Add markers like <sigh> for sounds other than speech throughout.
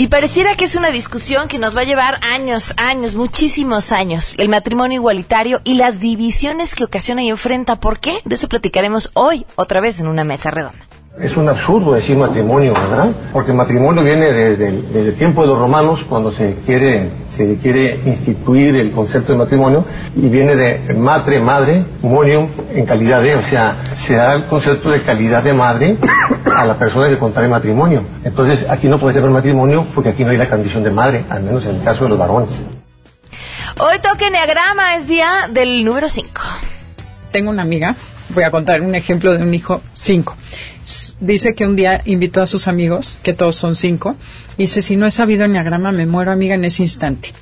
Y pareciera que es una discusión que nos va a llevar años, años, muchísimos años. El matrimonio igualitario y las divisiones que ocasiona y enfrenta. ¿Por qué? De eso platicaremos hoy, otra vez en una mesa redonda. Es un absurdo decir matrimonio, ¿verdad? Porque matrimonio viene desde el tiempo de los romanos, cuando se quiere, se quiere instituir el concepto de matrimonio, y viene de matre, madre, monium, en calidad de, o sea, se da el concepto de calidad de madre a la persona que contrae matrimonio. Entonces, aquí no puede tener matrimonio porque aquí no hay la condición de madre, al menos en el caso de los varones. Hoy toque Enneagrama, es día del número 5. Tengo una amiga, voy a contar un ejemplo de un hijo 5 dice que un día invitó a sus amigos, que todos son cinco, y dice, si no he sabido enneagrama, me muero amiga en ese instante.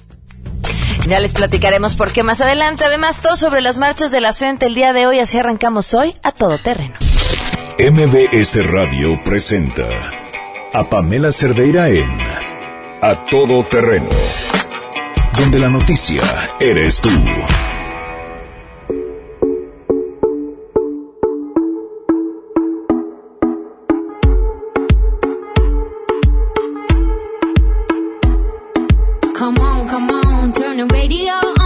Ya les platicaremos por qué más adelante. Además, todo sobre las marchas de la CENTE el día de hoy. Así arrancamos hoy a todo terreno. MBS Radio presenta a Pamela Cerdeira en A Todo Terreno, donde la noticia eres tú. on, turn the radio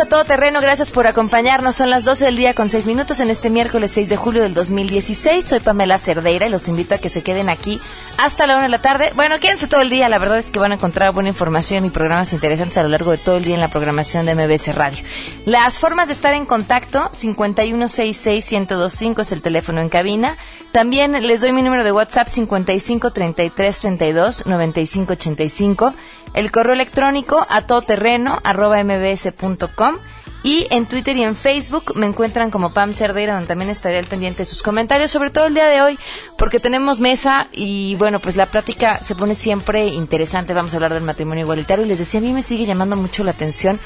a Todo Terreno, gracias por acompañarnos. Son las 12 del día con 6 minutos en este miércoles 6 de julio del 2016. Soy Pamela Cerdeira y los invito a que se queden aquí hasta la 1 de la tarde. Bueno, quédense todo el día, la verdad es que van a encontrar buena información y programas interesantes a lo largo de todo el día en la programación de MBC Radio. Las formas de estar en contacto, 5166125 es el teléfono en cabina. También les doy mi número de WhatsApp, 5533329585 el correo electrónico a todoterreno arroba mbs.com y en Twitter y en Facebook me encuentran como Pam Cerdeira, donde también estaré al pendiente de sus comentarios, sobre todo el día de hoy, porque tenemos mesa y bueno, pues la plática se pone siempre interesante. Vamos a hablar del matrimonio igualitario. Y les decía, a mí me sigue llamando mucho la atención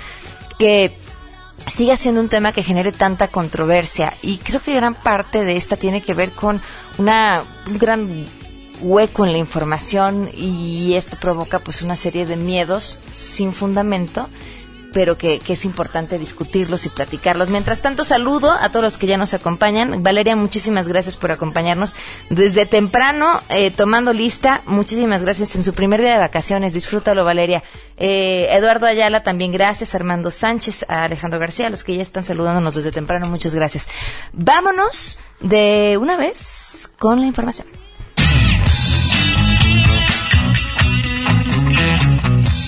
que siga siendo un tema que genere tanta controversia. Y creo que gran parte de esta tiene que ver con una un gran hueco en la información y esto provoca pues una serie de miedos sin fundamento pero que, es importante discutirlos y platicarlos. Mientras tanto, saludo a todos los que ya nos acompañan. Valeria, muchísimas gracias por acompañarnos desde temprano, eh, tomando lista. Muchísimas gracias en su primer día de vacaciones. Disfrútalo, Valeria. Eh, Eduardo Ayala, también gracias. Armando Sánchez, a Alejandro García, los que ya están saludándonos desde temprano, muchas gracias. Vámonos de una vez con la información.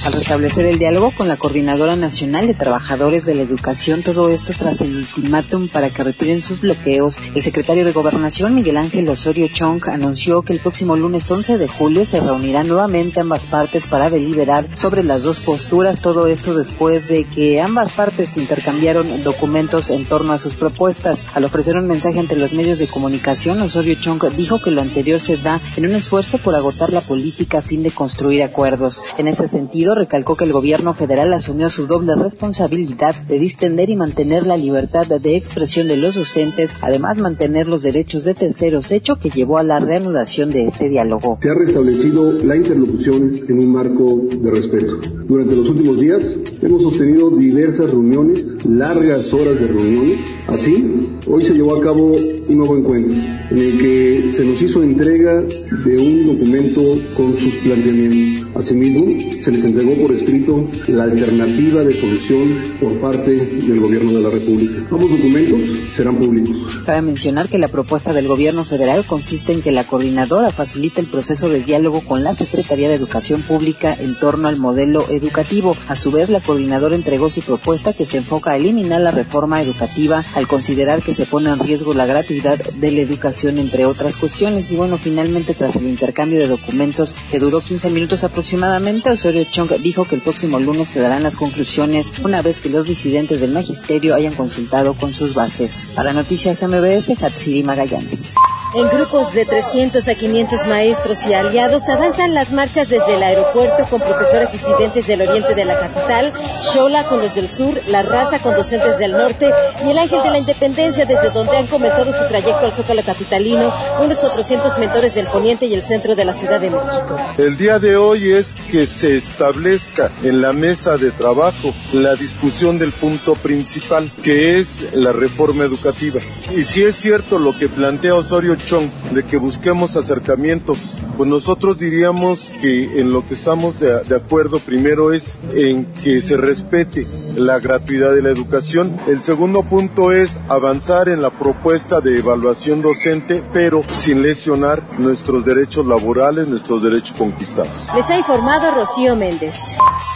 Al restablecer el diálogo con la Coordinadora Nacional de Trabajadores de la Educación, todo esto tras el ultimátum para que retiren sus bloqueos. El secretario de Gobernación, Miguel Ángel Osorio Chong, anunció que el próximo lunes 11 de julio se reunirán nuevamente ambas partes para deliberar sobre las dos posturas, todo esto después de que ambas partes intercambiaron documentos en torno a sus propuestas. Al ofrecer un mensaje ante los medios de comunicación, Osorio Chong dijo que lo anterior se da en un esfuerzo por agotar la política a fin de construir acuerdos. En ese sentido, recalcó que el gobierno federal asumió su doble responsabilidad de distender y mantener la libertad de expresión de los docentes, además mantener los derechos de terceros, hecho que llevó a la reanudación de este diálogo. Se ha restablecido la interlocución en un marco de respeto. Durante los últimos días hemos sostenido diversas reuniones, largas horas de reuniones. Así, hoy se llevó a cabo un nuevo encuentro en el que se nos hizo entrega de un documento con sus planteamientos. Asimismo, se les entregó por escrito la alternativa de solución por parte del Gobierno de la República. Ambos documentos serán públicos. Cabe mencionar que la propuesta del Gobierno federal consiste en que la coordinadora facilite el proceso de diálogo con la Secretaría de Educación Pública en torno al modelo educativo. A su vez, la coordinadora entregó su propuesta que se enfoca a eliminar la reforma educativa al considerar que se pone en riesgo la gratuidad de la educación, entre otras cuestiones. Y bueno, finalmente, tras el intercambio de documentos que duró 15 minutos aproximadamente, Osorio Chong dijo que el próximo lunes se darán las conclusiones una vez que los disidentes del magisterio hayan consultado con sus bases. Para Noticias MBS, Hatsiri Magallanes. En grupos de 300 a 500 maestros y aliados avanzan las marchas desde el aeropuerto con profesores disidentes del oriente de la capital, Shola con los del sur, La Raza con docentes del norte y el Ángel de la Independencia desde donde han comenzado su trayecto al Zócalo Capitalino, unos 400 mentores del poniente y el centro de la Ciudad de México. El día de hoy es que se establezca en la mesa de trabajo la discusión del punto principal, que es la reforma educativa. Y si es cierto lo que plantea Osorio Chong, de que busquemos acercamientos, pues nosotros diríamos que en lo que estamos de, de acuerdo primero es en que se respete la gratuidad de la educación. El segundo punto es avanzar en la propuesta de evaluación docente, pero sin lesionar nuestros derechos laborales, nuestros derechos conquistados. Les ha informado Rocío Méndez.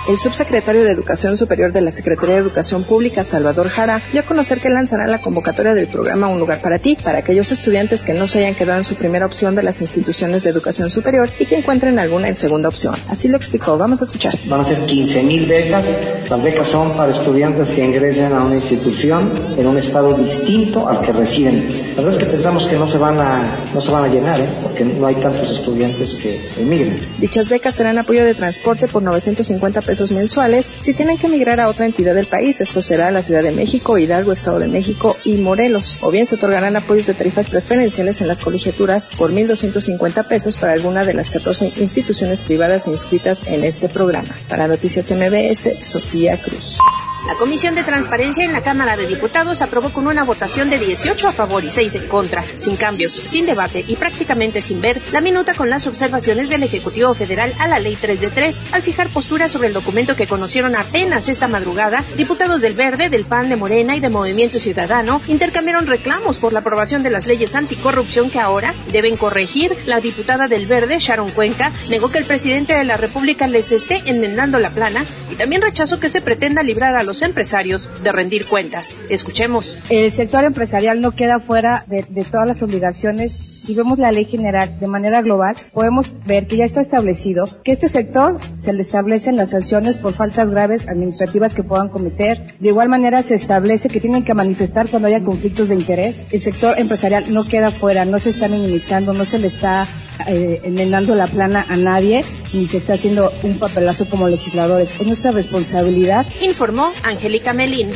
El subsecretario de Educación Superior de la Secretaría de Educación Pública, Salvador Jara, dio a conocer que lanzará la convocatoria del programa Un lugar para ti para aquellos estudiantes que no se hayan quedado en su primera opción de las instituciones de educación superior y que encuentren alguna en segunda opción. Así lo explicó. Vamos a escuchar. Van a ser 15 mil becas. Las becas son para estudiantes que ingresen a una institución en un estado distinto al que residen. La verdad es que pensamos que no se van a, no se van a llenar, ¿eh? porque no hay tantos estudiantes que emigren. Dichas becas serán apoyo de transporte por 950 pesos mensuales si tienen que emigrar a otra entidad del país. Esto será la Ciudad de México, Hidalgo, Estado de México y Morelos. O bien se otorgarán apoyos de tarifas preferenciales en las colegiaturas por 1.250 pesos para alguna de las 14 instituciones privadas inscritas en este programa. Para Noticias MBS, Sofía Cruz. La Comisión de Transparencia en la Cámara de Diputados aprobó con una votación de 18 a favor y 6 en contra, sin cambios, sin debate y prácticamente sin ver, la minuta con las observaciones del Ejecutivo Federal a la Ley 3 de 3. Al fijar postura sobre el documento que conocieron apenas esta madrugada, diputados del Verde, del PAN, de Morena y de Movimiento Ciudadano intercambiaron reclamos por la aprobación de las leyes anticorrupción que ahora deben corregir. La diputada del Verde, Sharon Cuenca, negó que el presidente de la República les esté enmendando la plana y también rechazó que se pretenda librar a los empresarios de rendir cuentas. Escuchemos. El sector empresarial no queda fuera de, de, todas las obligaciones. Si vemos la ley general de manera global, podemos ver que ya está establecido que este sector se le establecen las sanciones por faltas graves administrativas que puedan cometer. De igual manera se establece que tienen que manifestar cuando haya conflictos de interés. El sector empresarial no queda fuera, no se está minimizando, no se le está eh, enmendando la plana a nadie ni se está haciendo un papelazo como legisladores. Es nuestra responsabilidad. Informó Angélica Melín.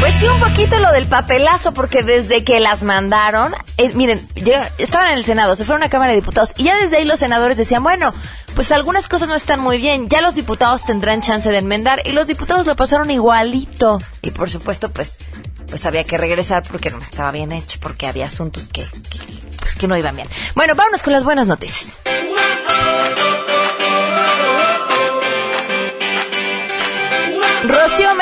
Pues sí, un poquito lo del papelazo, porque desde que las mandaron, eh, miren, estaban en el Senado, se fueron a Cámara de Diputados, y ya desde ahí los senadores decían, bueno, pues algunas cosas no están muy bien, ya los diputados tendrán chance de enmendar, y los diputados lo pasaron igualito. Y por supuesto, pues, pues había que regresar porque no estaba bien hecho, porque había asuntos que, que pues que no iban bien. Bueno, vámonos con las buenas noticias. Rocío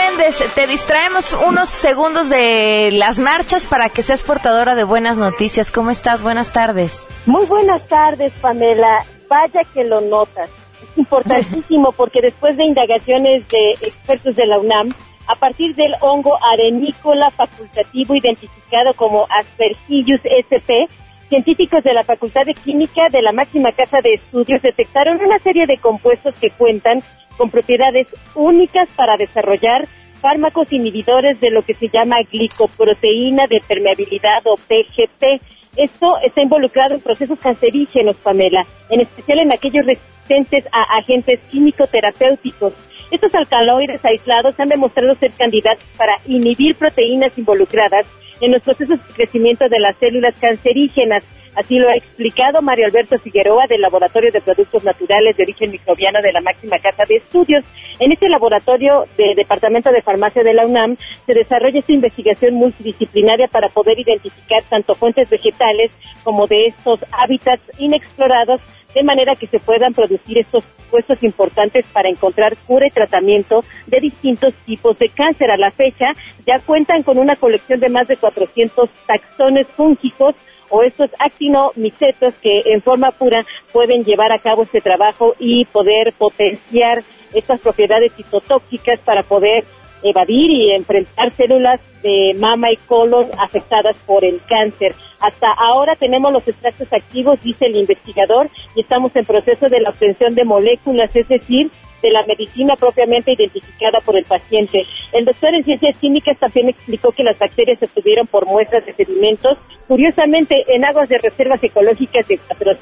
Te distraemos unos segundos de las marchas para que seas portadora de buenas noticias. ¿Cómo estás? Buenas tardes. Muy buenas tardes, Pamela. Vaya que lo notas. Es importantísimo <laughs> porque después de indagaciones de expertos de la UNAM, a partir del hongo arenícola facultativo identificado como Aspergillus sp, científicos de la Facultad de Química de la máxima casa de estudios detectaron una serie de compuestos que cuentan con propiedades únicas para desarrollar fármacos inhibidores de lo que se llama glicoproteína de permeabilidad o PGP. Esto está involucrado en procesos cancerígenos, Pamela, en especial en aquellos resistentes a agentes químico-terapéuticos. Estos alcaloides aislados han demostrado ser candidatos para inhibir proteínas involucradas en los procesos de crecimiento de las células cancerígenas. Así lo ha explicado Mario Alberto Figueroa del Laboratorio de Productos Naturales de Origen Microbiano de la máxima casa de estudios. En este laboratorio del Departamento de Farmacia de la UNAM se desarrolla esta investigación multidisciplinaria para poder identificar tanto fuentes vegetales como de estos hábitats inexplorados de manera que se puedan producir estos puestos importantes para encontrar cura y tratamiento de distintos tipos de cáncer. A la fecha ya cuentan con una colección de más de 400 taxones fúngicos o estos actinomicetos que en forma pura pueden llevar a cabo este trabajo y poder potenciar estas propiedades citotóxicas para poder evadir y enfrentar células de mama y colon afectadas por el cáncer. Hasta ahora tenemos los extractos activos, dice el investigador, y estamos en proceso de la obtención de moléculas, es decir, de la medicina propiamente identificada por el paciente. El doctor en ciencias químicas también explicó que las bacterias se obtuvieron por muestras de sedimentos, curiosamente en aguas de reservas ecológicas de Cuatro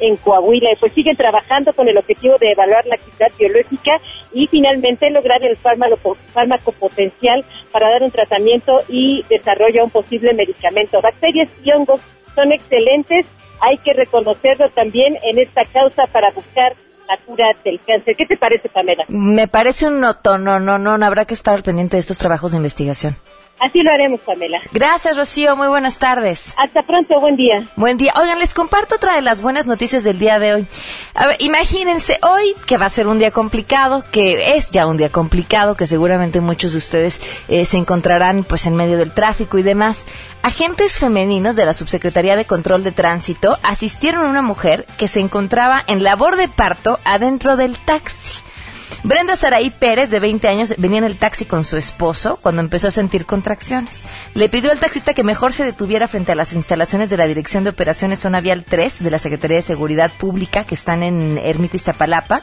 en Coahuila, y pues siguen trabajando con el objetivo de evaluar la actividad biológica y finalmente lograr el fármaco, potencial para dar un tratamiento y desarrollo un posible medicamento. Bacterias y hongos son excelentes, hay que reconocerlo también en esta causa para buscar la cura del cáncer. ¿Qué te parece, Pamela? Me parece un noto, no, no, no, habrá que estar pendiente de estos trabajos de investigación. Así lo haremos, Pamela. Gracias, Rocío. Muy buenas tardes. Hasta pronto. Buen día. Buen día. Oigan, les comparto otra de las buenas noticias del día de hoy. A ver, imagínense hoy que va a ser un día complicado, que es ya un día complicado, que seguramente muchos de ustedes eh, se encontrarán pues en medio del tráfico y demás. Agentes femeninos de la Subsecretaría de Control de Tránsito asistieron a una mujer que se encontraba en labor de parto adentro del taxi. Brenda Saraí Pérez, de 20 años, venía en el taxi con su esposo cuando empezó a sentir contracciones. Le pidió al taxista que mejor se detuviera frente a las instalaciones de la Dirección de Operaciones Zona Vial 3 de la Secretaría de Seguridad Pública que están en Ermita Iztapalapa.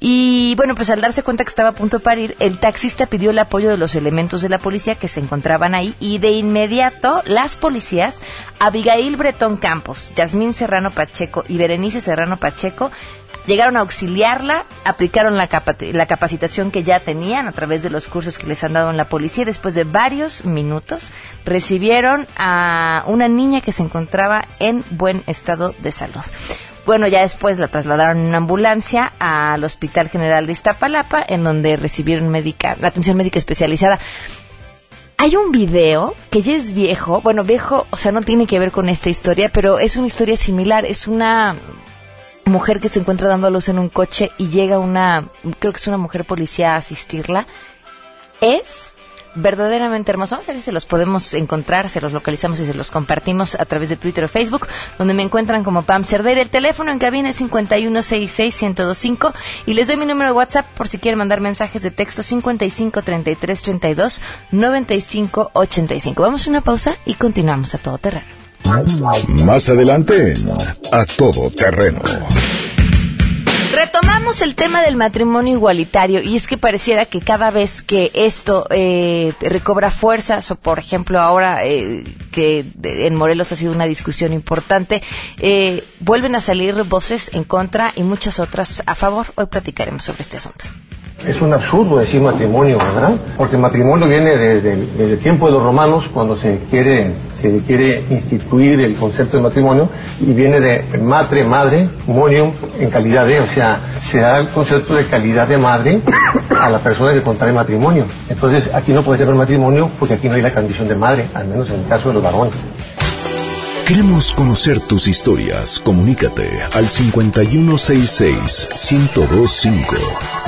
Y bueno, pues al darse cuenta que estaba a punto de parir, el taxista pidió el apoyo de los elementos de la policía que se encontraban ahí y de inmediato las policías, Abigail Bretón Campos, Yasmín Serrano Pacheco y Berenice Serrano Pacheco, llegaron a auxiliarla, aplicaron la, la, capacitación que ya tenían a través de los cursos que les han dado en la policía. Después de varios minutos, recibieron a una niña que se encontraba en buen estado de salud. Bueno, ya después la trasladaron en una ambulancia al Hospital General de Iztapalapa, en donde recibieron médica, atención médica especializada. Hay un video que ya es viejo, bueno, viejo, o sea, no tiene que ver con esta historia, pero es una historia similar, es una mujer que se encuentra dando a luz en un coche y llega una, creo que es una mujer policía a asistirla, es verdaderamente hermoso. Vamos a ver si se los podemos encontrar, se los localizamos y se los compartimos a través de Twitter o Facebook, donde me encuentran como Pam Cerdeira. El teléfono en cabina es 5166125 y les doy mi número de WhatsApp por si quieren mandar mensajes de texto 5533329585. Vamos a una pausa y continuamos a todo terreno. Más adelante A Todo Terreno. Retomamos el tema del matrimonio igualitario y es que pareciera que cada vez que esto eh, recobra fuerzas o por ejemplo ahora eh, que en Morelos ha sido una discusión importante, eh, vuelven a salir voces en contra y muchas otras a favor. Hoy platicaremos sobre este asunto. Es un absurdo decir matrimonio, ¿verdad? Porque matrimonio viene desde el tiempo de los romanos, cuando se quiere, se quiere instituir el concepto de matrimonio, y viene de matre, madre, monium, en calidad de, o sea, se da el concepto de calidad de madre a la persona que contrae matrimonio. Entonces, aquí no puede tener matrimonio porque aquí no hay la condición de madre, al menos en el caso de los varones. Queremos conocer tus historias. Comunícate al 5166-1025.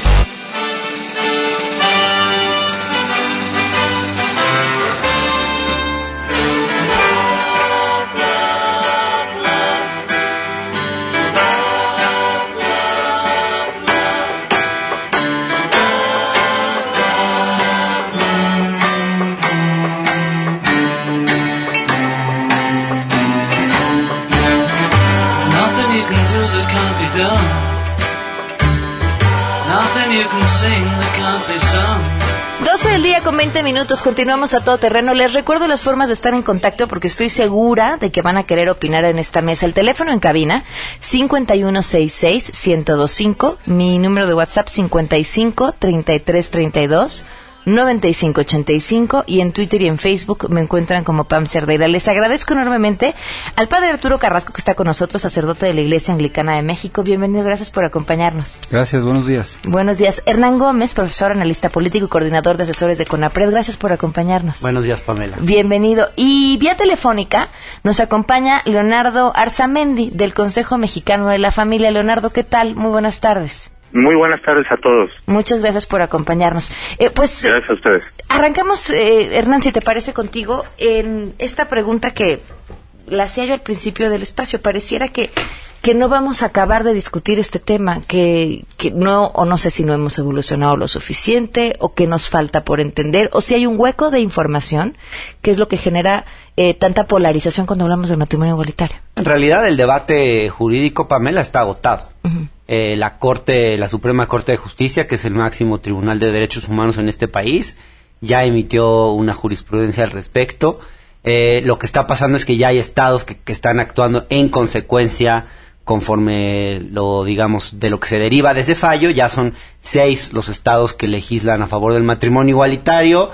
20 minutos, continuamos a todo terreno. Les recuerdo las formas de estar en contacto porque estoy segura de que van a querer opinar en esta mesa. El teléfono en cabina, 5166-1025. Mi número de WhatsApp, 553332. 9585 y en Twitter y en Facebook me encuentran como Pam Cerdeira. Les agradezco enormemente al padre Arturo Carrasco que está con nosotros, sacerdote de la Iglesia Anglicana de México. Bienvenido, gracias por acompañarnos. Gracias, buenos días. Buenos días. Hernán Gómez, profesor, analista político y coordinador de asesores de CONAPRED. Gracias por acompañarnos. Buenos días, Pamela. Bienvenido. Y vía telefónica nos acompaña Leonardo Arzamendi del Consejo Mexicano de la Familia. Leonardo, ¿qué tal? Muy buenas tardes. Muy buenas tardes a todos. Muchas gracias por acompañarnos. Eh, pues gracias a ustedes. Arrancamos, eh, Hernán, si te parece contigo, en esta pregunta que la hacía yo al principio del espacio. Pareciera que que no vamos a acabar de discutir este tema, que, que no, o no sé si no hemos evolucionado lo suficiente, o que nos falta por entender, o si hay un hueco de información, que es lo que genera eh, tanta polarización cuando hablamos del matrimonio igualitario. En realidad el debate jurídico, Pamela, está agotado. Eh, la Corte, la Suprema Corte de Justicia, que es el máximo tribunal de derechos humanos en este país, ya emitió una jurisprudencia al respecto. Eh, lo que está pasando es que ya hay estados que, que están actuando en consecuencia conforme lo digamos de lo que se deriva de ese fallo. Ya son seis los estados que legislan a favor del matrimonio igualitario.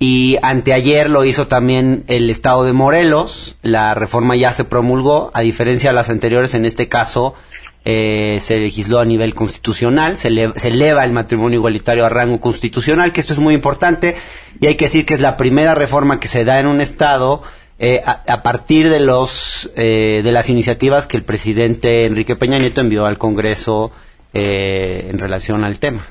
Y anteayer lo hizo también el estado de Morelos. La reforma ya se promulgó a diferencia de las anteriores en este caso eh, se legisló a nivel constitucional, se, se eleva el matrimonio igualitario a rango constitucional, que esto es muy importante, y hay que decir que es la primera reforma que se da en un Estado eh, a, a partir de, los, eh, de las iniciativas que el presidente Enrique Peña Nieto envió al Congreso eh, en relación al tema.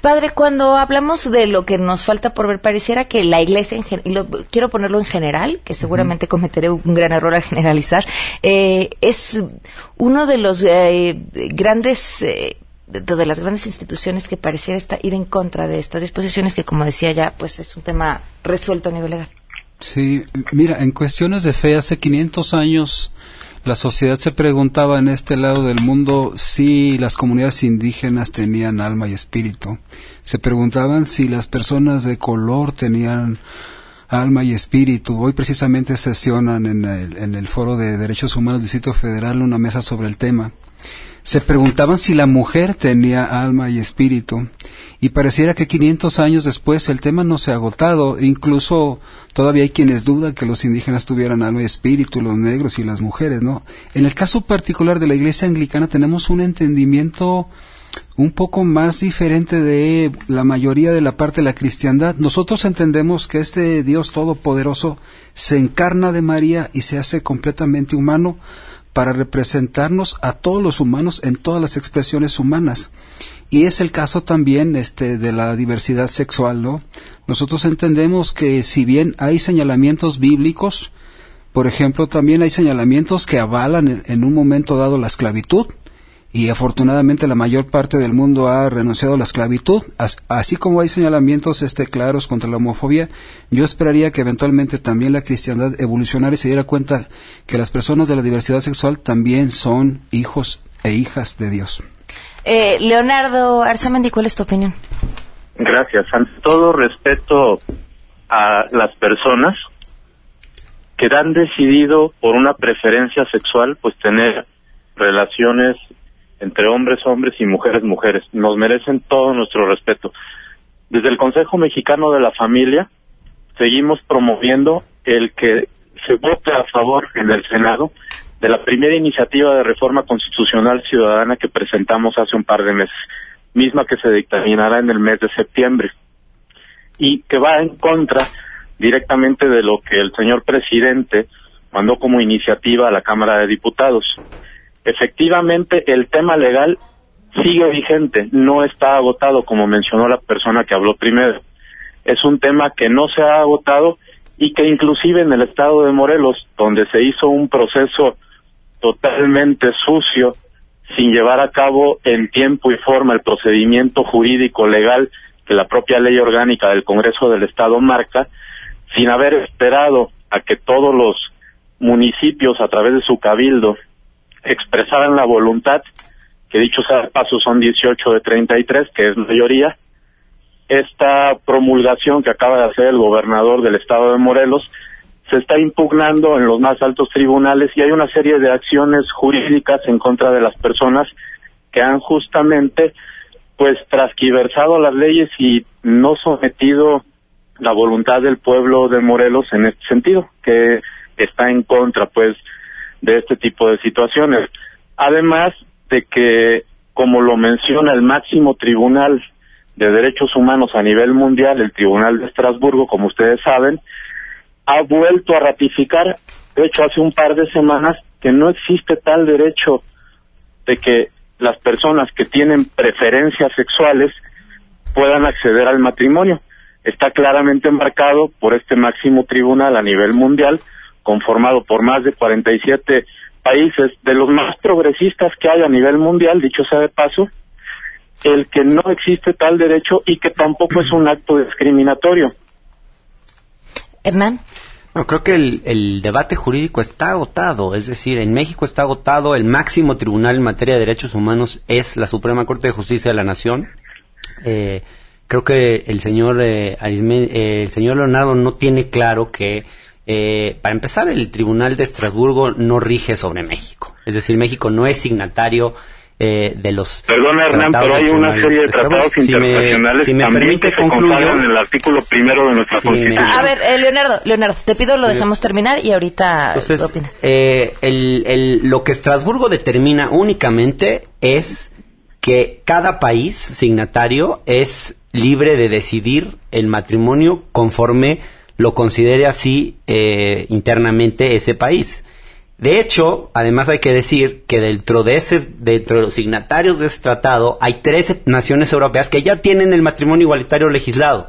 Padre, cuando hablamos de lo que nos falta por ver, pareciera que la iglesia, en gen- y lo, quiero ponerlo en general, que seguramente cometeré un gran error al generalizar, eh, es uno de los eh, grandes, eh, de, de las grandes instituciones que pareciera estar, ir en contra de estas disposiciones que, como decía ya, pues es un tema resuelto a nivel legal. Sí, mira, en cuestiones de fe, hace 500 años la sociedad se preguntaba en este lado del mundo si las comunidades indígenas tenían alma y espíritu. Se preguntaban si las personas de color tenían alma y espíritu. Hoy precisamente sesionan en el, en el Foro de Derechos Humanos del Distrito Federal una mesa sobre el tema. Se preguntaban si la mujer tenía alma y espíritu. Y pareciera que 500 años después el tema no se ha agotado. Incluso todavía hay quienes dudan que los indígenas tuvieran alma y espíritu, los negros y las mujeres, ¿no? En el caso particular de la iglesia anglicana tenemos un entendimiento un poco más diferente de la mayoría de la parte de la cristiandad. Nosotros entendemos que este Dios todopoderoso se encarna de María y se hace completamente humano para representarnos a todos los humanos en todas las expresiones humanas. Y es el caso también este de la diversidad sexual, ¿no? Nosotros entendemos que si bien hay señalamientos bíblicos, por ejemplo, también hay señalamientos que avalan en, en un momento dado la esclavitud, y afortunadamente la mayor parte del mundo ha renunciado a la esclavitud, As- así como hay señalamientos este claros contra la homofobia, yo esperaría que eventualmente también la cristiandad evolucionara y se diera cuenta que las personas de la diversidad sexual también son hijos e hijas de Dios. Eh, Leonardo Arzamendi, ¿cuál es tu opinión? Gracias. Ante todo respeto a las personas que han decidido por una preferencia sexual pues tener relaciones entre hombres hombres y mujeres mujeres. Nos merecen todo nuestro respeto. Desde el Consejo Mexicano de la Familia seguimos promoviendo el que se vote a favor en el Senado de la primera iniciativa de reforma constitucional ciudadana que presentamos hace un par de meses, misma que se dictaminará en el mes de septiembre y que va en contra directamente de lo que el señor presidente mandó como iniciativa a la Cámara de Diputados. Efectivamente, el tema legal sigue vigente, no está agotado, como mencionó la persona que habló primero. Es un tema que no se ha agotado y que inclusive en el estado de Morelos, donde se hizo un proceso totalmente sucio, sin llevar a cabo en tiempo y forma el procedimiento jurídico legal que la propia ley orgánica del Congreso del Estado marca, sin haber esperado a que todos los municipios a través de su cabildo expresaran la voluntad, que dicho sea paso son 18 de 33, que es mayoría, esta promulgación que acaba de hacer el gobernador del estado de Morelos se está impugnando en los más altos tribunales y hay una serie de acciones jurídicas en contra de las personas que han justamente pues trasquiversado las leyes y no sometido la voluntad del pueblo de Morelos en este sentido, que está en contra pues de este tipo de situaciones. Además de que, como lo menciona el máximo tribunal de derechos humanos a nivel mundial, el Tribunal de Estrasburgo, como ustedes saben, ha vuelto a ratificar, de hecho hace un par de semanas, que no existe tal derecho de que las personas que tienen preferencias sexuales puedan acceder al matrimonio. Está claramente marcado por este máximo tribunal a nivel mundial, conformado por más de 47 países de los más progresistas que hay a nivel mundial, dicho sea de paso, el que no existe tal derecho y que tampoco es un acto discriminatorio. Hernán. No, creo que el, debate jurídico está agotado, es decir, en México está agotado, el máximo tribunal en materia de derechos humanos es la Suprema Corte de Justicia de la Nación. Eh, creo que el señor, eh, eh, el señor Leonardo no tiene claro que, para empezar, el Tribunal de Estrasburgo no rige sobre México. Es decir, México no es signatario eh, de los Perdona Hernán, pero hay una serie de tratados internacionales si me, también que se en el artículo primero de nuestra Constitución. A ver, eh, Leonardo, Leonardo, te pido lo dejamos terminar y ahorita Entonces, opinas? Eh, el, el, lo que Estrasburgo determina únicamente es que cada país signatario es libre de decidir el matrimonio conforme lo considere así eh, internamente ese país. De hecho, además hay que decir que dentro de ese, dentro de los signatarios de ese tratado, hay 13 naciones europeas que ya tienen el matrimonio igualitario legislado.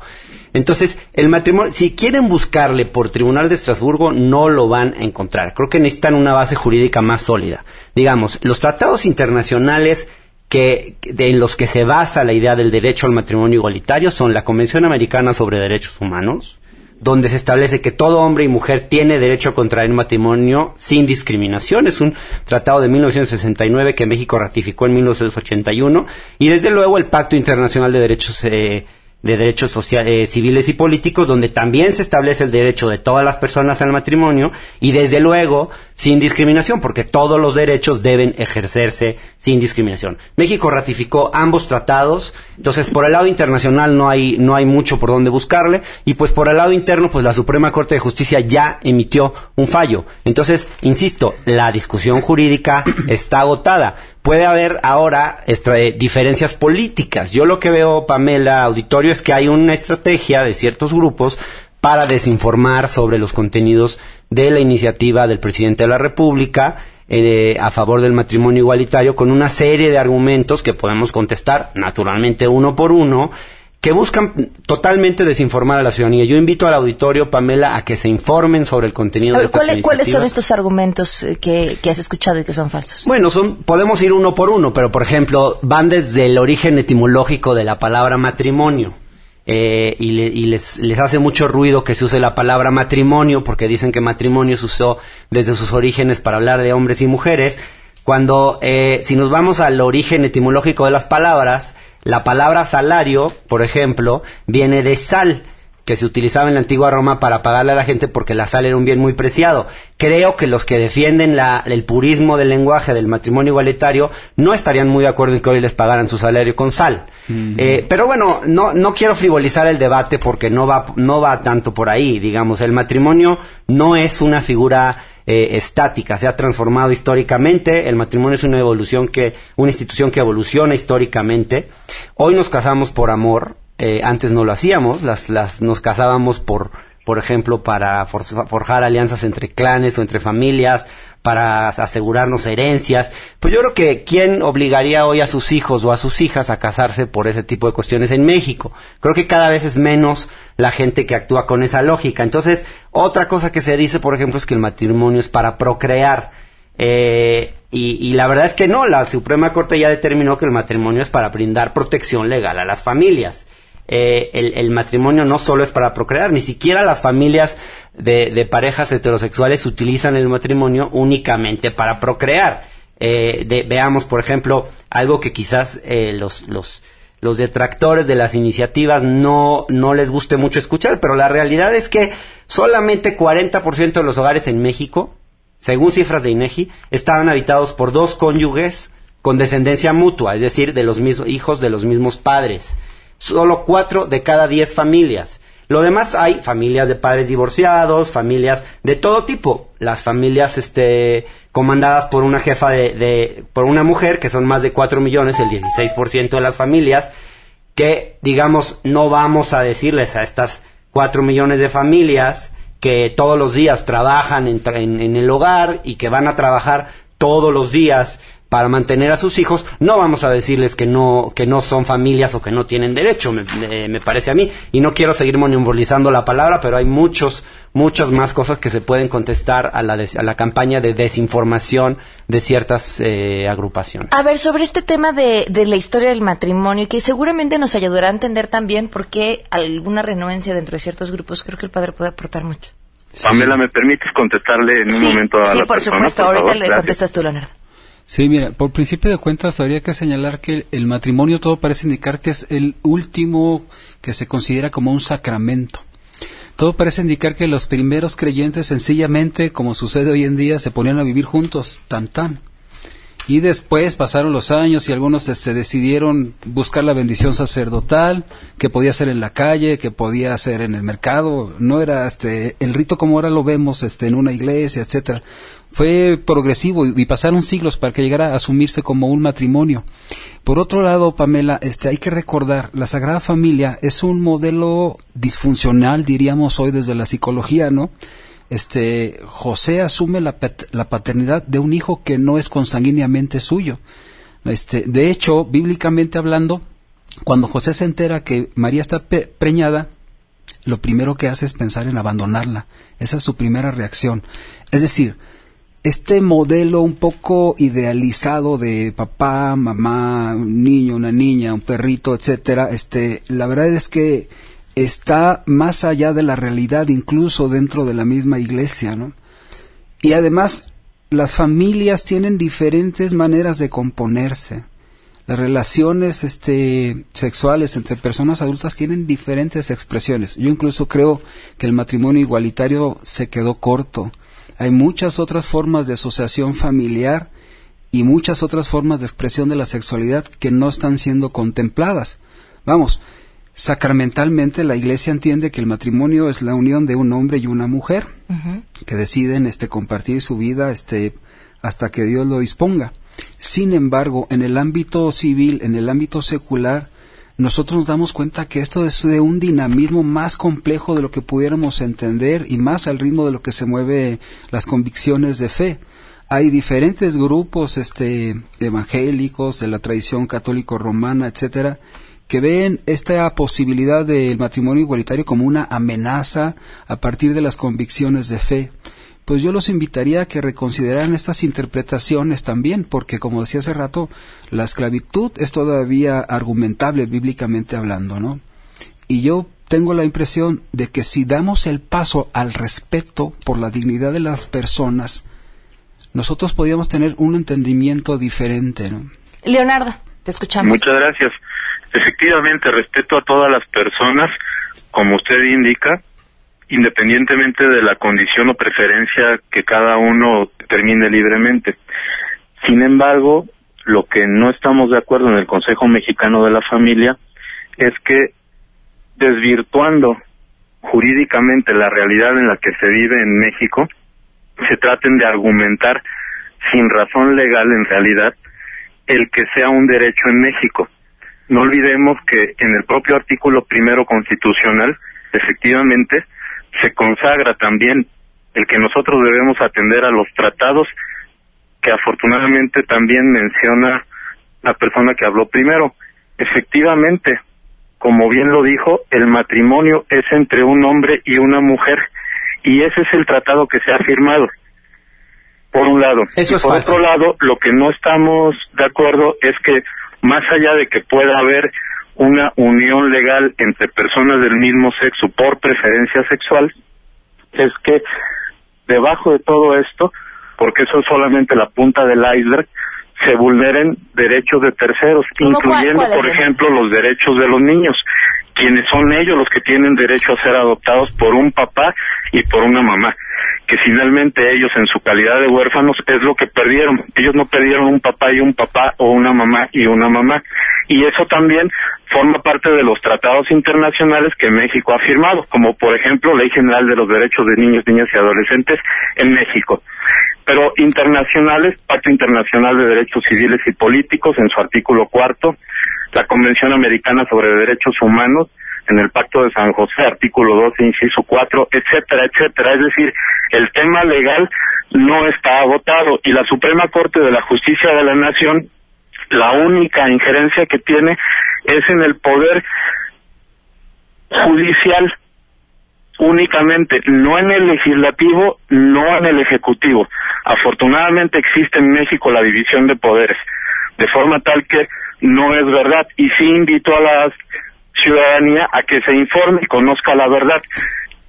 Entonces, el matrimonio, si quieren buscarle por Tribunal de Estrasburgo, no lo van a encontrar. Creo que necesitan una base jurídica más sólida. Digamos, los tratados internacionales que, en los que se basa la idea del derecho al matrimonio igualitario son la Convención Americana sobre Derechos Humanos, donde se establece que todo hombre y mujer tiene derecho a contraer matrimonio sin discriminación. Es un tratado de 1969 que México ratificó en 1981 y desde luego el Pacto Internacional de Derechos eh, de derechos sociales, eh, civiles y políticos, donde también se establece el derecho de todas las personas al matrimonio y desde luego sin discriminación, porque todos los derechos deben ejercerse sin discriminación. México ratificó ambos tratados, entonces por el lado internacional no hay no hay mucho por donde buscarle y pues por el lado interno pues la Suprema Corte de Justicia ya emitió un fallo. Entonces, insisto, la discusión jurídica está agotada puede haber ahora eh, diferencias políticas. Yo lo que veo, Pamela, auditorio, es que hay una estrategia de ciertos grupos para desinformar sobre los contenidos de la iniciativa del presidente de la República eh, a favor del matrimonio igualitario con una serie de argumentos que podemos contestar naturalmente uno por uno que buscan totalmente desinformar a la ciudadanía. Yo invito al auditorio, Pamela, a que se informen sobre el contenido de estas ¿cuál, ¿Cuáles son estos argumentos eh, que, has escuchado y que son falsos? Bueno, son, podemos ir uno por uno, pero por ejemplo, van desde el origen etimológico de la palabra matrimonio. Eh, y, les, les, hace mucho ruido que se use la palabra matrimonio, porque dicen que matrimonio se usó desde sus orígenes para hablar de hombres y mujeres, cuando eh, si nos vamos al origen etimológico de las palabras, la palabra salario, por ejemplo, viene de sal, que se utilizaba en la antigua Roma para pagarle a la gente porque la sal era un bien muy preciado. Creo que los que defienden el purismo del lenguaje del matrimonio igualitario no estarían muy de acuerdo en que hoy les pagaran su salario con sal. Eh, pero bueno, no, no quiero frivolizar el debate porque no va, no va tanto por ahí. Digamos, el matrimonio no es una figura eh, estática, se ha transformado históricamente, el matrimonio es una evolución que, una institución que evoluciona históricamente. Hoy nos casamos por amor, eh, antes no lo hacíamos, las, las, nos casábamos por, por ejemplo, para forjar alianzas entre clanes o entre familias, para asegurarnos herencias. Pues yo creo que ¿quién obligaría hoy a sus hijos o a sus hijas a casarse por ese tipo de cuestiones en México? Creo que cada vez es menos la gente que actúa con esa lógica. Entonces, otra cosa que se dice, por ejemplo, es que el matrimonio es para procrear. Eh, y, y, la verdad es que no, la Suprema Corte ya determinó que el matrimonio es para brindar protección legal a las familias. Eh, el, matrimonio no solo es para procrear, ni siquiera las familias de, parejas heterosexuales utilizan el matrimonio únicamente para procrear. Eh, veamos, por ejemplo, algo que quizás eh, los, los, los detractores de las iniciativas no, no les guste mucho escuchar, pero la realidad es que solamente 40% de los hogares en México, según cifras de INEGI, estaban habitados por dos cónyuges con descendencia mutua, es decir, de los mismos hijos de los mismos padres solo cuatro de cada diez familias. Lo demás hay familias de padres divorciados, familias de todo tipo. Las familias este, comandadas por una jefa de, por una mujer, que son más de cuatro millones, el 16% de las familias, que digamos no vamos a decirles a estas cuatro millones de familias que todos los días trabajan en, en, el hogar y que van a trabajar todos los días para mantener a sus hijos, no vamos a decirles que no, que no son familias o que no tienen derecho, me, me- me parece a mí. Y no quiero seguir monopolizando la palabra, pero hay muchos, muchas más cosas que se pueden contestar a la, des- a la campaña de desinformación de ciertas eh, agrupaciones. A ver, sobre este tema de, de la historia del matrimonio, que seguramente nos ayudará a entender también por qué alguna renuencia dentro de ciertos grupos, creo que el padre puede aportar mucho. Pamela, ¿me permites contestarle en un sí, momento a sí, la por persona, supuesto. por Ahorita favor? le Gracias. contestas tú, Leonardo. Sí, mira, por principio de cuentas habría que señalar que el matrimonio todo parece indicar que es el último que se considera como un sacramento. Todo parece indicar que los primeros creyentes sencillamente, como sucede hoy en día, se ponían a vivir juntos, tan tan. Y después pasaron los años y algunos se decidieron buscar la bendición sacerdotal, que podía ser en la calle, que podía ser en el mercado, no era este el rito como ahora lo vemos este en una iglesia, etcétera. Fue progresivo y, pasaron siglos para que llegara a asumirse como un matrimonio. Por otro lado, Pamela, este hay que recordar, la Sagrada Familia es un modelo disfuncional, diríamos hoy desde la psicología, ¿no? este José asume la, la paternidad de un hijo que no es consanguíneamente suyo. Este, de hecho, bíblicamente hablando, cuando José se entera que María está pe- preñada, lo primero que hace es pensar en abandonarla. Esa es su primera reacción. Es decir, este modelo un poco idealizado de papá, mamá, un niño, una niña, un perrito, etcétera, este, la verdad es que está más allá de la realidad, incluso dentro de la misma iglesia, ¿no? Y además, las familias tienen diferentes maneras de componerse. Las relaciones este, sexuales entre personas adultas tienen diferentes expresiones. Yo incluso creo que el matrimonio igualitario se quedó corto. Hay muchas otras formas de asociación familiar y muchas otras formas de expresión de la sexualidad que no están siendo contempladas. Vamos, sacramentalmente la Iglesia entiende que el matrimonio es la unión de un hombre y una mujer que deciden este compartir su vida este hasta que Dios lo disponga. Sin embargo, en el ámbito civil, en el ámbito secular, nosotros nos damos cuenta que esto es de un dinamismo más complejo de lo que pudiéramos entender y más al ritmo de lo que se mueve las convicciones de fe. Hay diferentes grupos este evangélicos de la tradición católico romana, etcétera, que ven esta posibilidad del matrimonio igualitario como una amenaza a partir de las convicciones de fe. Pues yo los invitaría a que reconsideraran estas interpretaciones también, porque como decía hace rato, la esclavitud es todavía argumentable bíblicamente hablando, ¿no? Y yo tengo la impresión de que si damos el paso al respeto por la dignidad de las personas, nosotros podríamos tener un entendimiento diferente, ¿no? Leonardo, te escuchamos. Muchas gracias. Efectivamente, respeto a todas las personas, como usted indica, independientemente de la condición o preferencia que cada uno termine libremente. Sin embargo, lo que no estamos de acuerdo en el Consejo Mexicano de la Familia es que desvirtuando jurídicamente la realidad en la que se vive en México, se traten de argumentar sin razón legal en realidad el que sea un derecho en México. No olvidemos que en el propio artículo primero constitucional, efectivamente, se consagra también el que nosotros debemos atender a los tratados que afortunadamente también menciona la persona que habló primero. Efectivamente, como bien lo dijo, el matrimonio es entre un hombre y una mujer y ese es el tratado que se ha firmado. Por un lado. Eso y es por falso. otro lado, lo que no estamos de acuerdo es que más allá de que pueda haber una unión legal entre personas del mismo sexo por preferencia sexual, es que debajo de todo esto, porque eso es solamente la punta del iceberg, se vulneren derechos de terceros, ¿Cómo cuál- incluyendo, por ejemplo, los derechos de los niños, quienes son ellos los que tienen derecho a ser adoptados por un papá y por una mamá, que finalmente ellos en su calidad de huérfanos es lo que perdieron. Ellos no perdieron un papá y un papá o una mamá y una mamá. Y eso también forma parte de los tratados internacionales que México ha firmado, como por ejemplo Ley General de los Derechos de Niños, Niñas y Adolescentes en México pero internacionales, Pacto Internacional de Derechos Civiles y Políticos en su artículo cuarto, la Convención Americana sobre Derechos Humanos en el Pacto de San José, artículo 12, inciso 4, etcétera, etcétera. Es decir, el tema legal no está agotado y la Suprema Corte de la Justicia de la Nación, la única injerencia que tiene es en el poder judicial únicamente, no en el legislativo, no en el ejecutivo. Afortunadamente existe en México la división de poderes, de forma tal que no es verdad. Y sí invito a la ciudadanía a que se informe y conozca la verdad.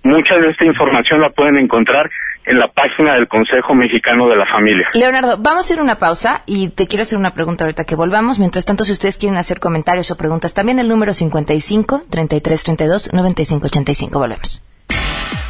Mucha de esta información la pueden encontrar en la página del Consejo Mexicano de la Familia. Leonardo, vamos a ir a una pausa y te quiero hacer una pregunta ahorita que volvamos. Mientras tanto, si ustedes quieren hacer comentarios o preguntas, también el número 55 33 32 95 85. Volvemos.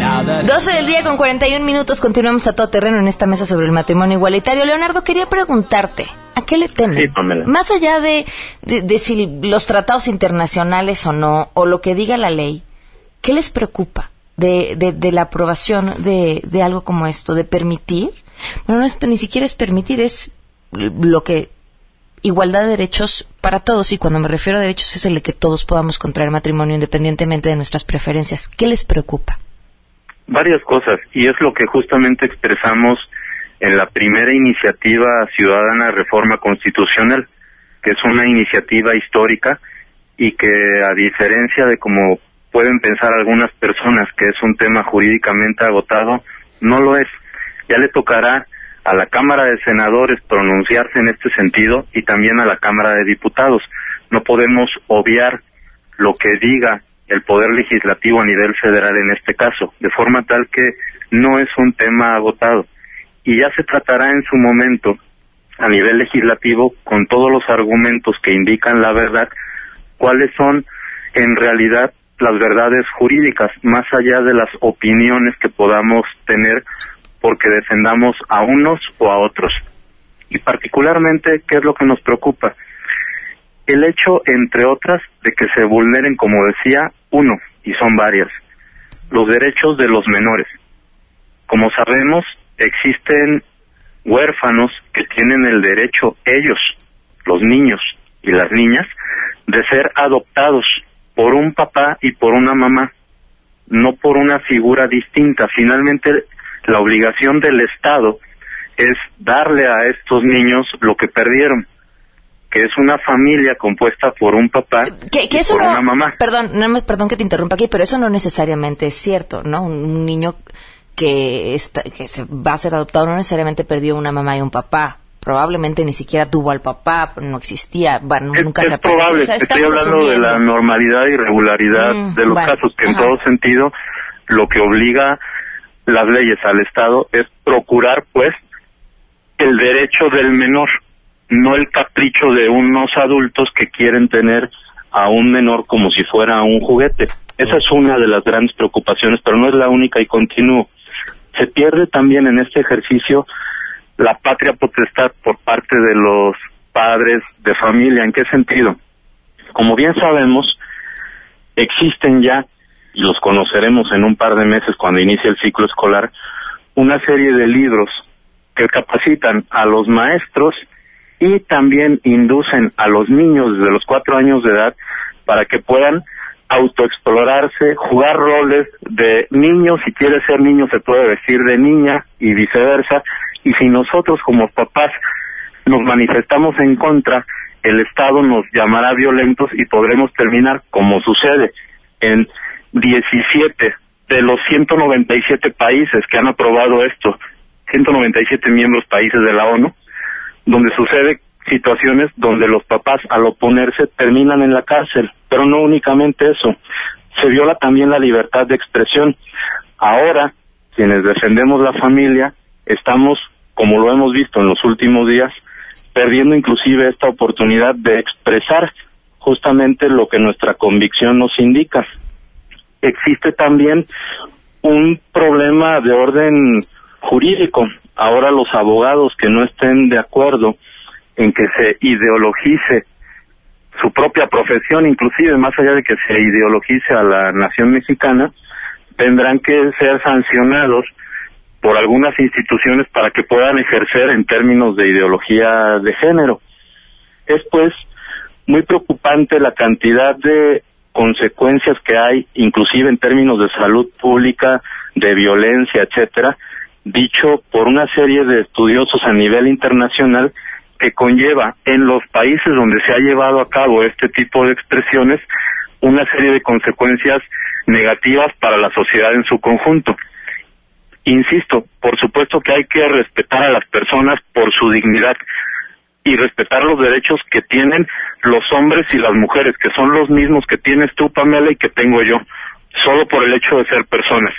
12 del día con 41 minutos. Continuamos a todo terreno en esta mesa sobre el matrimonio igualitario. Leonardo, quería preguntarte, ¿a qué le temen? Más allá de, de, si los tratados internacionales o no, o lo que diga la ley, ¿qué les preocupa de, de, la aprobación de, de algo como esto? ¿De permitir? Bueno, no es, ni siquiera es permitir, es lo que igualdad de derechos para todos y cuando me refiero a derechos es el de que todos podamos contraer matrimonio independientemente de nuestras preferencias. ¿Qué les preocupa? Varias cosas y es lo que justamente expresamos en la primera iniciativa ciudadana de reforma constitucional, que es una iniciativa histórica y que a diferencia de como pueden pensar algunas personas que es un tema jurídicamente agotado, no lo es. Ya le tocará a la Cámara de Senadores pronunciarse en este sentido y también a la Cámara de Diputados. No podemos obviar lo que diga el poder legislativo a nivel federal en este caso, de forma tal que no es un tema agotado. Y ya se tratará en su momento a nivel legislativo con todos los argumentos que indican la verdad, cuáles son en realidad las verdades jurídicas, más allá de las opiniones que podamos tener porque defendamos a unos o a otros. Y particularmente, ¿qué es lo que nos preocupa? el hecho, entre otras, de que se vulneren, como decía, uno, y son varias, los derechos de los menores. Como sabemos, existen huérfanos que tienen el derecho, ellos, los niños y las niñas, de ser adoptados por un papá y por una mamá, no por una figura distinta. Finalmente, la obligación del Estado es darle a estos niños lo que perdieron que es una familia compuesta por un papá y por una mamá. Perdón, no, perdón que te interrumpa aquí, pero eso no necesariamente es cierto, ¿no? Un, niño que, está, que se va a ser adoptado no necesariamente perdió una mamá y un papá. Probablemente ni siquiera tuvo al papá, no existía, bueno, nunca se apareció. probable, estoy hablando de la normalidad y regularidad mm, de los casos, que en todo sentido lo que obliga las leyes al Estado es procurar, pues, el derecho del menor no el capricho de unos adultos que quieren tener a un menor como si fuera un juguete. Esa es una de las grandes preocupaciones, pero no es la única y continúo. Se pierde también en este ejercicio la patria potestad por parte de los padres de familia. ¿En qué sentido? Como bien sabemos, existen ya, y los conoceremos en un par de meses cuando inicie el ciclo escolar, una serie de libros que capacitan a los maestros y también inducen a los niños desde los cuatro años de edad para que puedan autoexplorarse, jugar roles de niño, si quiere ser niño se puede vestir de niña y viceversa, y si nosotros como papás nos manifestamos en contra, el Estado nos llamará violentos y podremos terminar como sucede en 17 de los 197 países que han aprobado esto, 197 miembros países de la ONU, donde sucede situaciones donde los papás al oponerse terminan en la cárcel, pero no únicamente eso, se viola también la libertad de expresión. Ahora, quienes defendemos la familia, estamos, como lo hemos visto en los últimos días, perdiendo inclusive esta oportunidad de expresar justamente lo que nuestra convicción nos indica. Existe también un problema de orden jurídico. Ahora los abogados que no estén de acuerdo en que se ideologice su propia profesión, inclusive más allá de que se ideologice a la nación mexicana, tendrán que ser sancionados por algunas instituciones para que puedan ejercer en términos de ideología de género. Es pues muy preocupante la cantidad de consecuencias que hay, inclusive en términos de salud pública, de violencia, etcétera, dicho por una serie de estudiosos a nivel internacional que conlleva en los países donde se ha llevado a cabo este tipo de expresiones una serie de consecuencias negativas para la sociedad en su conjunto. Insisto, por supuesto que hay que respetar a las personas por su dignidad y respetar los derechos que tienen los hombres y las mujeres, que son los mismos que tienes tú, Pamela, y que tengo yo, solo por el hecho de ser personas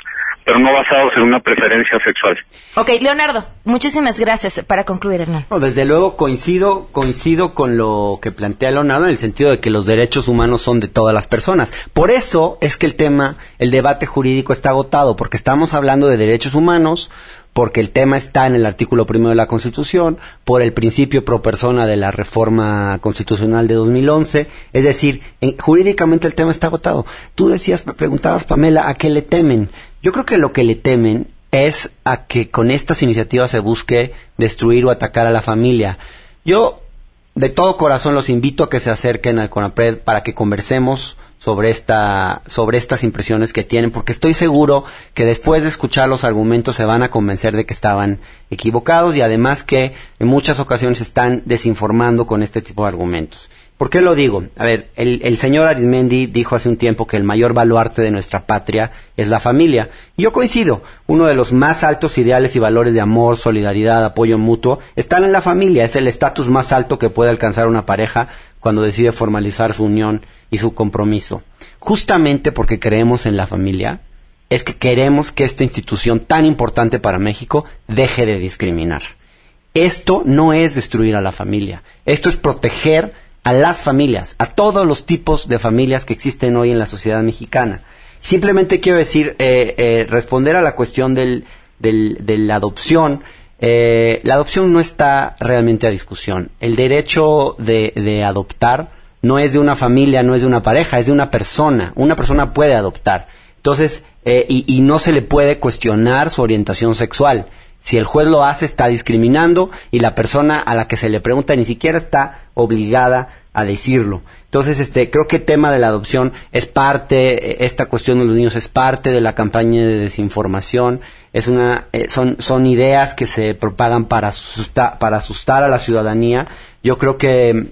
pero no basados en una preferencia sexual. Ok, Leonardo, muchísimas gracias. Para concluir, Hernán. desde luego coincido, coincido con lo que plantea Leonardo en el sentido de que los derechos humanos son de todas las personas. Por eso es que el tema, el debate jurídico está agotado, porque estamos hablando de derechos humanos, porque el tema está en el artículo primero de la Constitución, por el principio pro persona de la reforma constitucional de 2011, es decir, jurídicamente el tema está agotado. Tú decías, preguntabas, Pamela, ¿a qué le temen? Yo creo que lo que le temen es a que con estas iniciativas se busque destruir o atacar a la familia. Yo de todo corazón los invito a que se acerquen al CONAPRED para que conversemos sobre esta sobre estas impresiones que tienen porque estoy seguro que después de escuchar los argumentos se van a convencer de que estaban equivocados y además que en muchas ocasiones están desinformando con este tipo de argumentos. ¿Por qué lo digo? A ver, el, señor Arismendi dijo hace un tiempo que el mayor baluarte de nuestra patria es la familia. Y yo coincido. Uno de los más altos ideales y valores de amor, solidaridad, apoyo mutuo están en la familia. Es el estatus más alto que puede alcanzar una pareja cuando decide formalizar su unión y su compromiso. Justamente porque creemos en la familia, es que queremos que esta institución tan importante para México deje de discriminar. Esto no es destruir a la familia, esto es proteger a las familias, a todos los tipos de familias que existen hoy en la sociedad mexicana. Simplemente quiero decir, eh, eh, responder a la cuestión del, de la adopción. Eh, la adopción no está realmente a discusión. El derecho de, de, adoptar no es de una familia, no es de una pareja, es de una persona. Una persona puede adoptar. Entonces, y, y no se le puede cuestionar su orientación sexual. Si el juez lo hace, está discriminando y la persona a la que se le pregunta ni siquiera está obligada a decirlo. Entonces, este, creo que el tema de la adopción es parte, esta cuestión de los niños es parte de la campaña de desinformación, es una, eh, son, son ideas que se propagan para asustar, para asustar a la ciudadanía. Yo creo que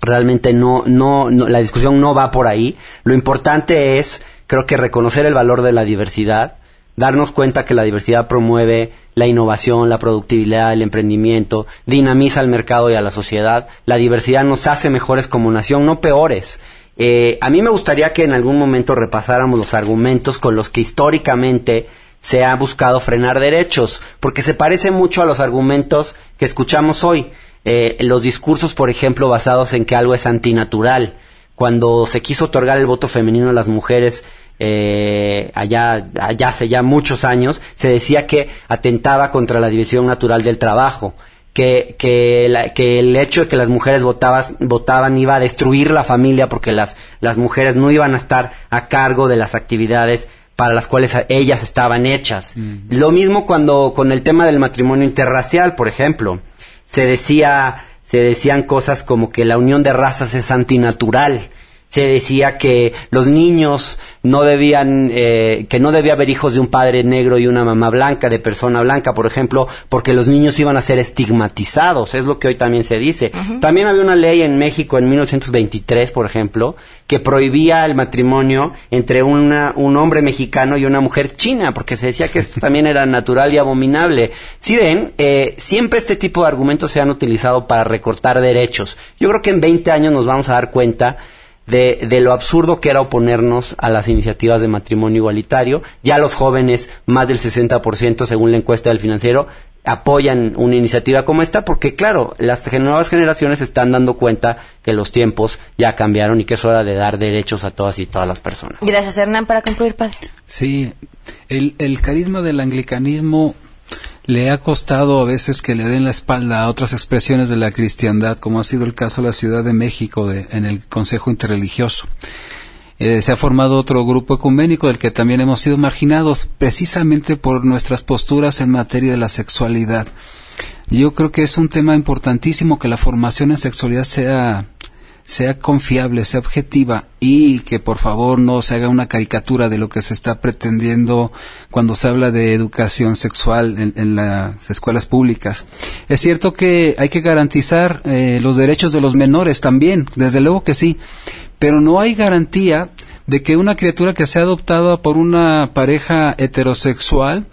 realmente no, no, no, la discusión no va por ahí. Lo importante es, creo que reconocer el valor de la diversidad, darnos cuenta que la diversidad promueve la innovación, la productividad, el emprendimiento, dinamiza al mercado y a la sociedad. La diversidad nos hace mejores como nación, no peores. Eh, a mí me gustaría que en algún momento repasáramos los argumentos con los que históricamente se ha buscado frenar derechos, porque se parece mucho a los argumentos que escuchamos hoy. Eh, los discursos, por ejemplo, basados en que algo es antinatural. Cuando se quiso otorgar el voto femenino a las mujeres, eh, allá, allá hace ya muchos años, se decía que atentaba contra la división natural del trabajo. Que, que, que, el hecho de que las mujeres votabas, votaban iba a destruir la familia porque las, las mujeres no iban a estar a cargo de las actividades para las cuales ellas estaban hechas. Lo mismo cuando con el tema del matrimonio interracial, por ejemplo, se decía, se decían cosas como que la unión de razas es antinatural se decía que los niños no debían, eh, que no debía haber hijos de un padre negro y una mamá blanca, de persona blanca, por ejemplo, porque los niños iban a ser estigmatizados, es lo que hoy también se dice. También había una ley en México en 1923, por ejemplo, que prohibía el matrimonio entre una, un hombre mexicano y una mujer china, porque se decía que esto también era natural y abominable. Si ven, eh, siempre este tipo de argumentos se han utilizado para recortar derechos. Yo creo que en 20 años nos vamos a dar cuenta de, de, lo absurdo que era oponernos a las iniciativas de matrimonio igualitario. Ya los jóvenes, más del 60% según la encuesta del financiero, apoyan una iniciativa como esta porque, claro, las nuevas generaciones están dando cuenta que los tiempos ya cambiaron y que es hora de dar derechos a todas y todas las personas. Gracias, Hernán. Para concluir, padre. Sí, el, el carisma del anglicanismo le ha costado a veces que le den la espalda a otras expresiones de la cristiandad, como ha sido el caso de la Ciudad de México en el Consejo Interreligioso. Eh, se ha formado otro grupo ecuménico del que también hemos sido marginados precisamente por nuestras posturas en materia de la sexualidad. Yo creo que es un tema importantísimo que la formación en sexualidad sea sea confiable, sea objetiva y que por favor no se haga una caricatura de lo que se está pretendiendo cuando se habla de educación sexual en, las escuelas públicas. Es cierto que hay que garantizar eh, los derechos de los menores también, desde luego que sí, pero no hay garantía de que una criatura que sea adoptada por una pareja heterosexual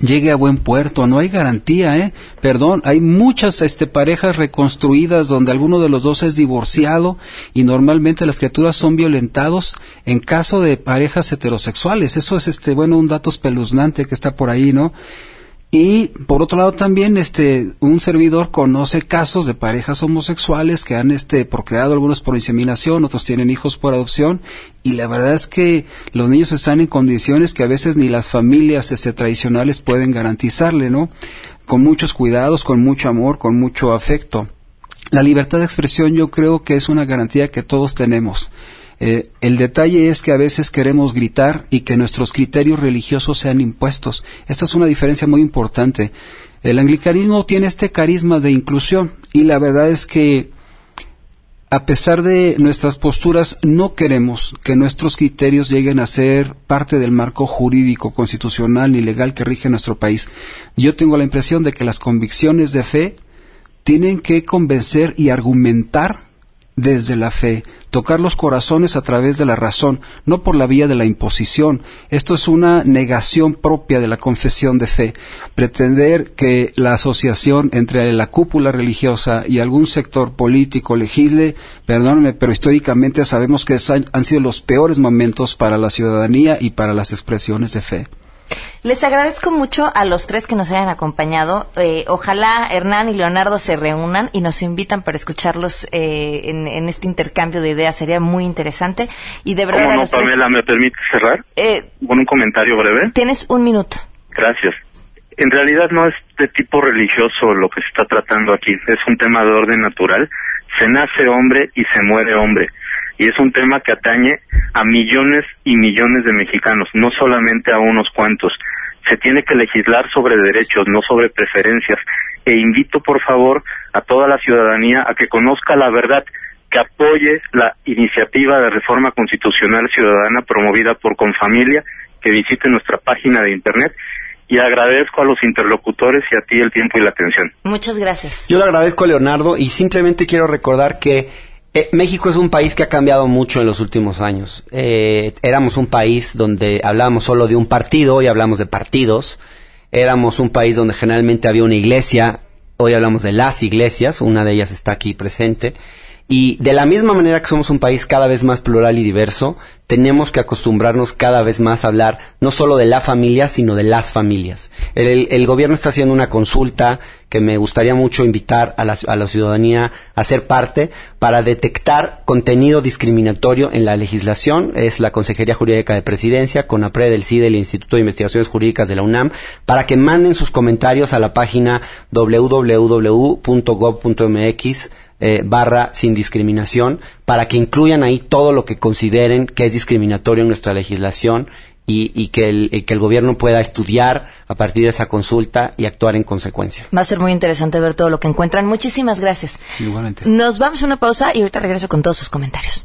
llegue a buen puerto. No hay garantía, ¿eh? Perdón, hay muchas este, parejas reconstruidas donde alguno de los dos es divorciado y normalmente las criaturas son violentados en caso de parejas heterosexuales. Eso es, este, bueno, un dato espeluznante que está por ahí, ¿no? Y por otro lado también este un servidor conoce casos de parejas homosexuales que han este procreado algunos por inseminación, otros tienen hijos por adopción y la verdad es que los niños están en condiciones que a veces ni las familias este, tradicionales pueden garantizarle, ¿no? Con muchos cuidados, con mucho amor, con mucho afecto. La libertad de expresión yo creo que es una garantía que todos tenemos. Eh, el detalle es que a veces queremos gritar y que nuestros criterios religiosos sean impuestos. Esta es una diferencia muy importante. El anglicanismo tiene este carisma de inclusión y la verdad es que a pesar de nuestras posturas, no queremos que nuestros criterios lleguen a ser parte del marco jurídico, constitucional ni legal que rige nuestro país. Yo tengo la impresión de que las convicciones de fe tienen que convencer y argumentar desde la fe, tocar los corazones a través de la razón, no por la vía de la imposición. Esto es una negación propia de la confesión de fe. Pretender que la asociación entre la cúpula religiosa y algún sector político legisle, perdónenme, pero históricamente sabemos que han sido los peores momentos para la ciudadanía y para las expresiones de fe. Les agradezco mucho a los tres que nos hayan acompañado. Eh, ojalá Hernán y Leonardo se reúnan y nos invitan para escucharlos eh, en, este intercambio de ideas. Sería muy interesante. Y de verdad, no, Pamela, ¿me permite cerrar? Eh, con un comentario breve. Tienes un minuto. Gracias. En realidad no es de tipo religioso lo que se está tratando aquí. Es un tema de orden natural. Se nace hombre y se muere hombre y es un tema que atañe a millones y millones de mexicanos, no solamente a unos cuantos. Se tiene que legislar sobre derechos, no sobre preferencias. E invito, por favor, a toda la ciudadanía a que conozca la verdad, que apoye la iniciativa de reforma constitucional ciudadana promovida por Confamilia, que visite nuestra página de internet y agradezco a los interlocutores y a ti el tiempo y la atención. Muchas gracias. Yo le agradezco a Leonardo y simplemente quiero recordar que eh, México es un país que ha cambiado mucho en los últimos años. Eh, éramos un país donde hablábamos solo de un partido, hoy hablamos de partidos. Éramos un país donde generalmente había una iglesia, hoy hablamos de las iglesias, una de ellas está aquí presente. Y de la misma manera que somos un país cada vez más plural y diverso, tenemos que acostumbrarnos cada vez más a hablar no solo de la familia, sino de las familias. El, gobierno está haciendo una consulta que me gustaría mucho invitar a la, a la ciudadanía a ser parte para detectar contenido discriminatorio en la legislación. Es la Consejería Jurídica de Presidencia, con CONAPRE del CIDE, el Instituto de Investigaciones Jurídicas de la UNAM, para que manden sus comentarios a la página www.gov.mx eh, barra sin discriminación para que incluyan ahí todo lo que consideren que es discriminatorio en nuestra legislación y, que, el, que el gobierno pueda estudiar a partir de esa consulta y actuar en consecuencia. Va a ser muy interesante ver todo lo que encuentran. Muchísimas gracias. Igualmente. Nos vamos a una pausa y ahorita regreso con todos sus comentarios.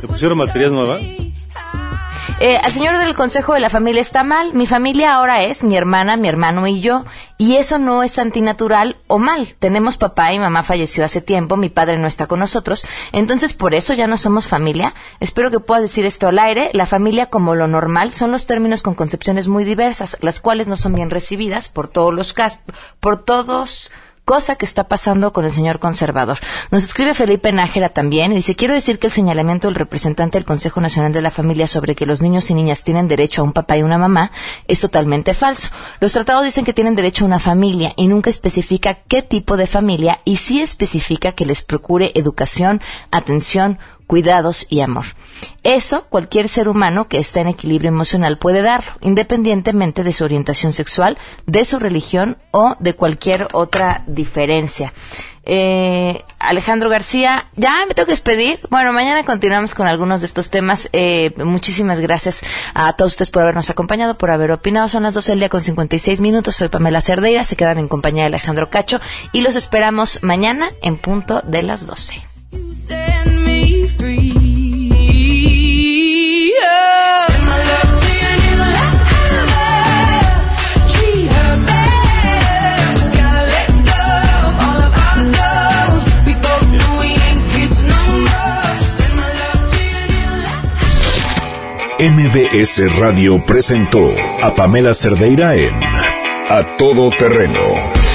¿Te pusieron baterías nuevas? Eh, al señor del Consejo de la Familia está mal. Mi familia ahora es mi hermana, mi hermano y yo. Y eso no es antinatural o mal. Tenemos papá y mamá falleció hace tiempo, mi padre no está con nosotros. Entonces, por eso ya no somos familia. Espero que pueda decir esto al aire. La familia como lo normal son los términos con concepciones muy diversas, las cuales no son bien recibidas por todos los casos, por todos cosa que está pasando con el señor conservador. Nos escribe Felipe Nájera también y dice, quiero decir que el señalamiento del representante del Consejo Nacional de la Familia sobre que los niños y niñas tienen derecho a un papá y una mamá es totalmente falso. Los tratados dicen que tienen derecho a una familia y nunca especifica qué tipo de familia y sí especifica que les procure educación, atención, cuidados y amor. Eso cualquier ser humano que está en equilibrio emocional puede darlo, independientemente de su orientación sexual, de su religión o de cualquier otra diferencia. Eh, Alejandro García, ya me tengo que despedir. Bueno, mañana continuamos con algunos de estos temas. Eh, muchísimas gracias a todos ustedes por habernos acompañado, por haber opinado. Son las 12 del día con 56 minutos. Soy Pamela Cerdeira. Se quedan en compañía de Alejandro Cacho y los esperamos mañana en punto de las 12. MBS Radio presentó a Pamela Cerdeira en A Todo Terreno.